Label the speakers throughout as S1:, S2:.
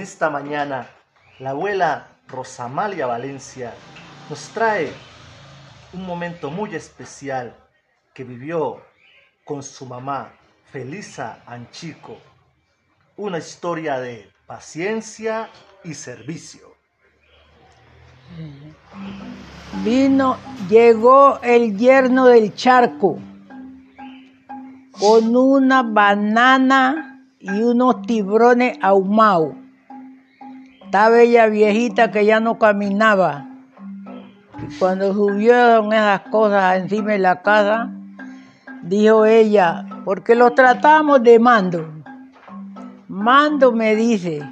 S1: esta mañana, la abuela Rosamalia Valencia nos trae un momento muy especial que vivió con su mamá, Felisa Anchico. Una historia de paciencia y servicio.
S2: Vino, llegó el yerno del charco con una banana y unos tibrones ahumados. Estaba ella viejita que ya no caminaba. Y cuando subieron esas cosas encima de la casa, dijo ella, porque lo tratamos de mando. Mando me dice,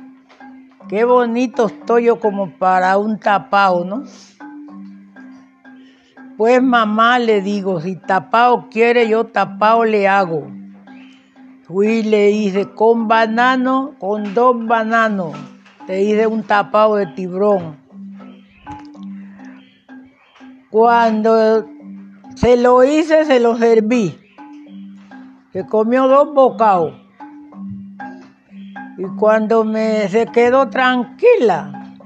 S2: qué bonito estoy yo como para un tapao, ¿no? Pues mamá le digo, si tapao quiere, yo tapao le hago. Fui y le hice con banano, con dos bananos. Le hice un tapao de tibrón. Cuando se lo hice, se lo serví. Se comió dos bocados. Y cuando me se quedó tranquila,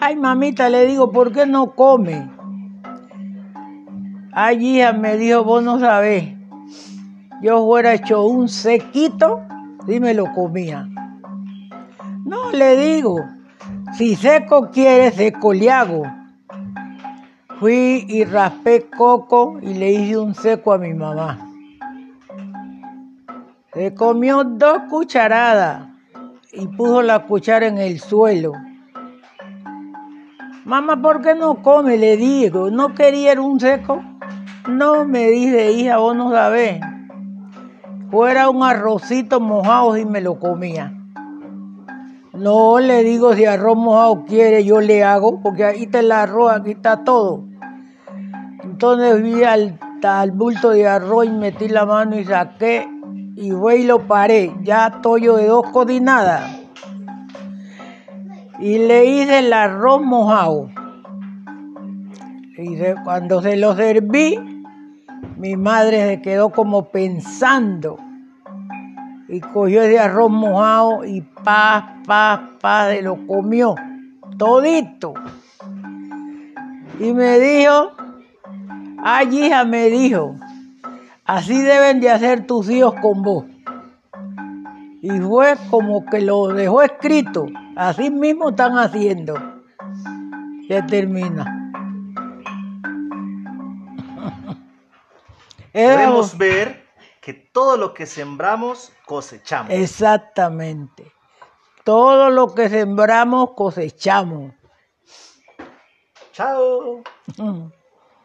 S2: ay mamita, le digo, ¿por qué no come? Ay hija, me dijo, vos no sabés. Yo fuera hecho un sequito y me lo comía. No, le digo, si seco quiere, seco le hago. Fui y raspé coco y le hice un seco a mi mamá. Se comió dos cucharadas y puso la cuchara en el suelo. Mamá, ¿por qué no come? Le digo, ¿no quería un seco? No, me dice, hija, vos no sabés. Fuera un arrocito mojado y me lo comía. No le digo si arroz mojado quiere, yo le hago, porque ahí está el arroz, aquí está todo. Entonces vi al, al bulto de arroz y metí la mano y saqué y fue y lo paré, ya tollo de dos codinadas. Y le hice el arroz mojado. Y cuando se lo serví, mi madre se quedó como pensando y cogió ese arroz mojado y pa, pa, pa, se lo comió todito. Y me dijo, ay hija, me dijo, así deben de hacer tus hijos con vos. Y fue como que lo dejó escrito, así mismo están haciendo. Se termina.
S1: Podemos ver que todo lo que sembramos cosechamos.
S2: Exactamente. Todo lo que sembramos cosechamos.
S1: Chao.